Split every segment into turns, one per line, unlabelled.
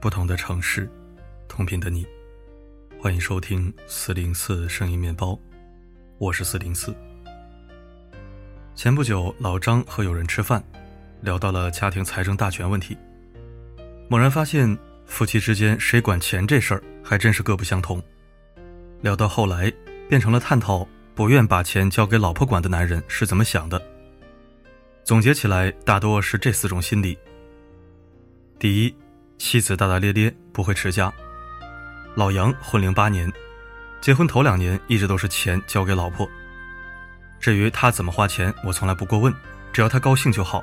不同的城市，同频的你，欢迎收听四零四声音面包，我是四零四。前不久，老张和友人吃饭，聊到了家庭财政大权问题，猛然发现夫妻之间谁管钱这事儿还真是各不相同。聊到后来，变成了探讨不愿把钱交给老婆管的男人是怎么想的。总结起来，大多是这四种心理：第一。妻子大大咧咧，不会持家。老杨婚龄八年，结婚头两年一直都是钱交给老婆。至于他怎么花钱，我从来不过问，只要他高兴就好。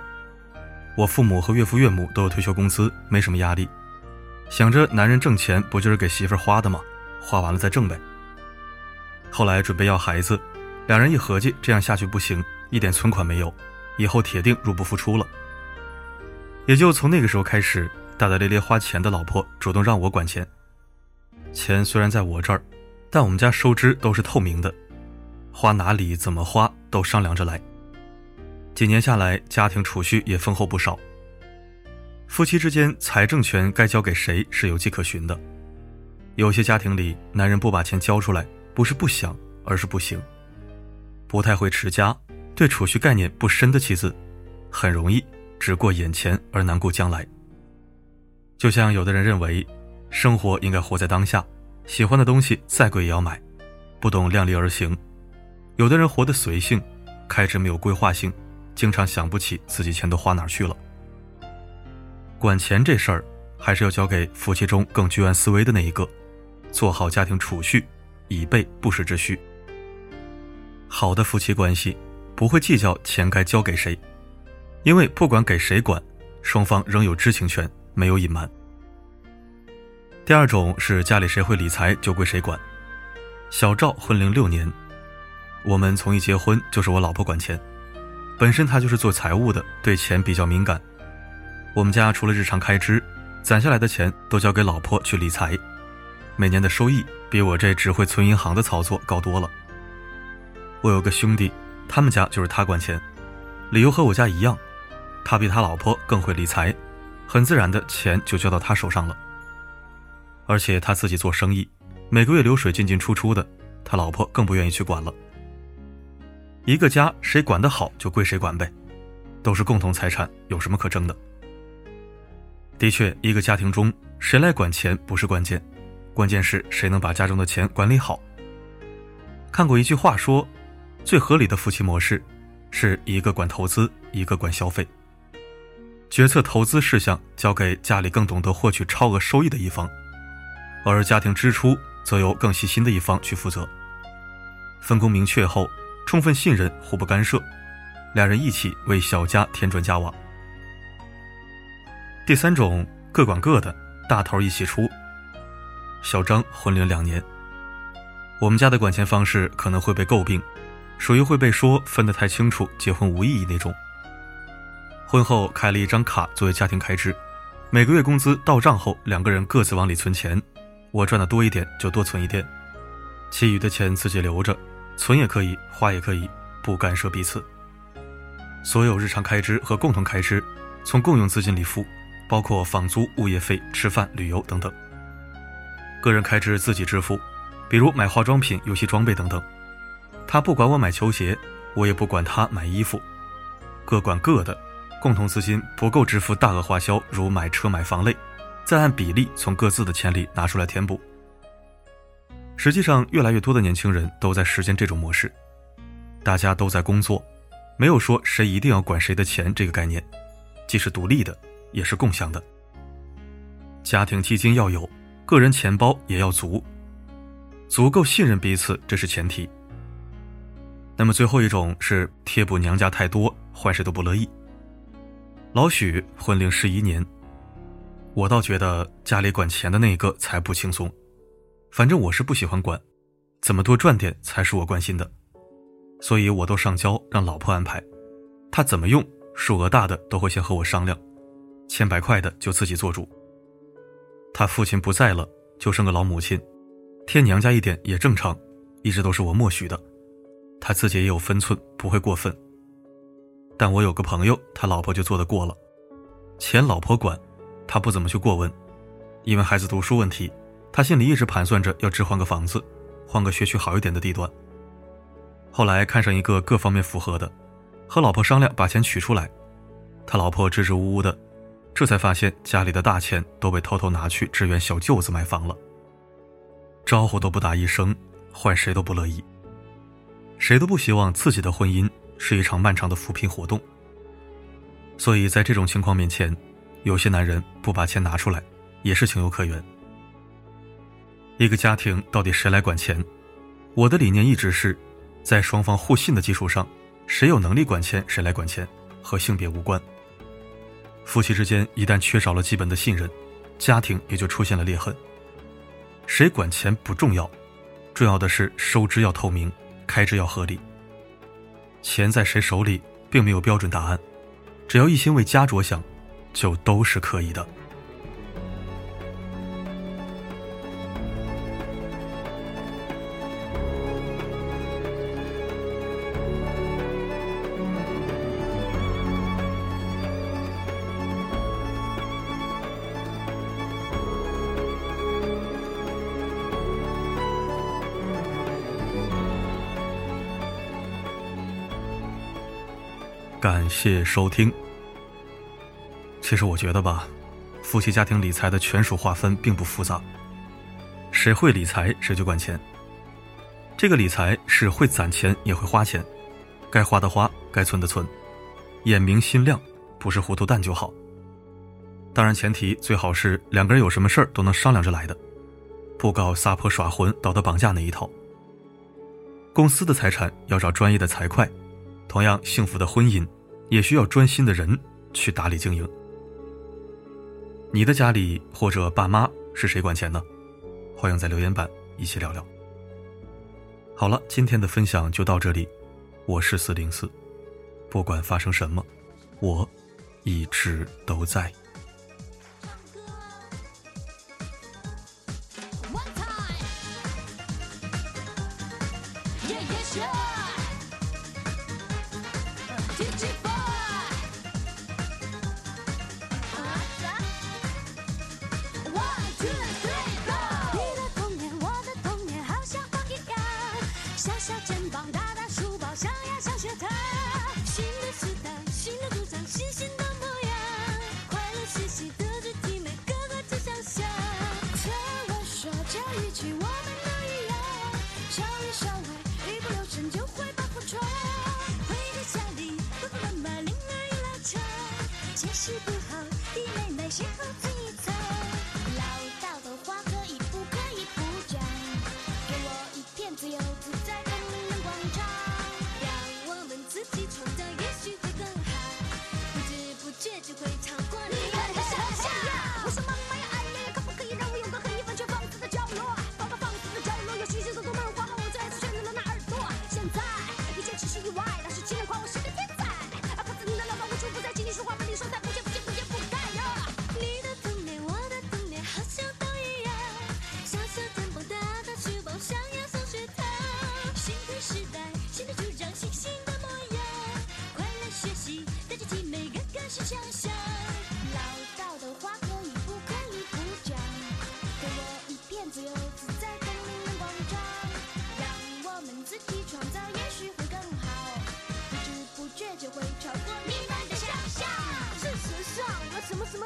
我父母和岳父岳母都有退休工资，没什么压力。想着男人挣钱不就是给媳妇花的吗？花完了再挣呗。后来准备要孩子，两人一合计，这样下去不行，一点存款没有，以后铁定入不敷出了。也就从那个时候开始。大大咧咧花钱的老婆主动让我管钱，钱虽然在我这儿，但我们家收支都是透明的，花哪里怎么花都商量着来。几年下来，家庭储蓄也丰厚不少。夫妻之间财政权该交给谁是有迹可循的。有些家庭里，男人不把钱交出来，不是不想，而是不行。不太会持家，对储蓄概念不深的妻子，很容易只过眼前而难顾将来。就像有的人认为，生活应该活在当下，喜欢的东西再贵也要买，不懂量力而行；有的人活得随性，开支没有规划性，经常想不起自己钱都花哪去了。管钱这事儿，还是要交给夫妻中更居安思危的那一个，做好家庭储蓄，以备不时之需。好的夫妻关系，不会计较钱该交给谁，因为不管给谁管，双方仍有知情权。没有隐瞒。第二种是家里谁会理财就归谁管。小赵婚龄六年，我们从一结婚就是我老婆管钱，本身她就是做财务的，对钱比较敏感。我们家除了日常开支，攒下来的钱都交给老婆去理财，每年的收益比我这只会存银行的操作高多了。我有个兄弟，他们家就是他管钱，理由和我家一样，他比他老婆更会理财。很自然的钱就交到他手上了，而且他自己做生意，每个月流水进进出出的，他老婆更不愿意去管了。一个家谁管得好就归谁管呗，都是共同财产，有什么可争的？的确，一个家庭中谁来管钱不是关键，关键是谁能把家中的钱管理好。看过一句话说，最合理的夫妻模式，是一个管投资，一个管消费。决策投资事项交给家里更懂得获取超额收益的一方，而家庭支出则由更细心的一方去负责。分工明确后，充分信任，互不干涉，两人一起为小家添砖加瓦。第三种各管各的，大头一起出。小张婚龄两年，我们家的管钱方式可能会被诟病，属于会被说分得太清楚，结婚无意义那种。婚后开了一张卡作为家庭开支，每个月工资到账后，两个人各自往里存钱，我赚的多一点就多存一点，其余的钱自己留着，存也可以，花也可以，不干涉彼此。所有日常开支和共同开支从共用资金里付，包括房租、物业费、吃饭、旅游等等。个人开支自己支付，比如买化妆品、游戏装备等等。他不管我买球鞋，我也不管他买衣服，各管各的。共同资金不够支付大额花销，如买车买房类，再按比例从各自的钱里拿出来填补。实际上，越来越多的年轻人都在实践这种模式，大家都在工作，没有说谁一定要管谁的钱这个概念，既是独立的，也是共享的。家庭基金要有，个人钱包也要足，足够信任彼此，这是前提。那么最后一种是贴补娘家太多，坏事都不乐意。老许婚龄十一年，我倒觉得家里管钱的那一个才不轻松。反正我是不喜欢管，怎么多赚点才是我关心的，所以我都上交让老婆安排。她怎么用，数额大的都会先和我商量，千百块的就自己做主。他父亲不在了，就剩个老母亲，添娘家一点也正常，一直都是我默许的。他自己也有分寸，不会过分。但我有个朋友，他老婆就做得过了，钱老婆管，他不怎么去过问，因为孩子读书问题，他心里一直盘算着要置换个房子，换个学区好一点的地段。后来看上一个各方面符合的，和老婆商量把钱取出来，他老婆支支吾吾的，这才发现家里的大钱都被偷偷拿去支援小舅子买房了。招呼都不打一声，换谁都不乐意。谁都不希望自己的婚姻是一场漫长的扶贫活动。所以在这种情况面前，有些男人不把钱拿出来，也是情有可原。一个家庭到底谁来管钱？我的理念一直是，在双方互信的基础上，谁有能力管钱谁来管钱，和性别无关。夫妻之间一旦缺少了基本的信任，家庭也就出现了裂痕。谁管钱不重要，重要的是收支要透明，开支要合理。钱在谁手里，并没有标准答案，只要一心为家着想，就都是可以的。感谢收听。其实我觉得吧，夫妻家庭理财的权属划分并不复杂，谁会理财谁就管钱。这个理财是会攒钱也会花钱，该花的花，该存的存，眼明心亮，不是糊涂蛋就好。当然前提最好是两个人有什么事儿都能商量着来的，不搞撒泼耍混、道德绑架那一套。公司的财产要找专业的财会。同样幸福的婚姻，也需要专心的人去打理经营。你的家里或者爸妈是谁管钱呢？欢迎在留言板一起聊聊。好了，今天的分享就到这里，我是四零四，不管发生什么，我一直都在。
小小肩膀，大大书包，小呀上学堂。新的时代，新的主张，新新的模样。快乐学习，德智体美，个个都想象。
听我说这一句，我
们都一样。超
里校外。自由自在，风铃能广场，让我们自己创造，也许会更好。不知不觉就会超过你们
的想象。
事实上，
我什么
什么。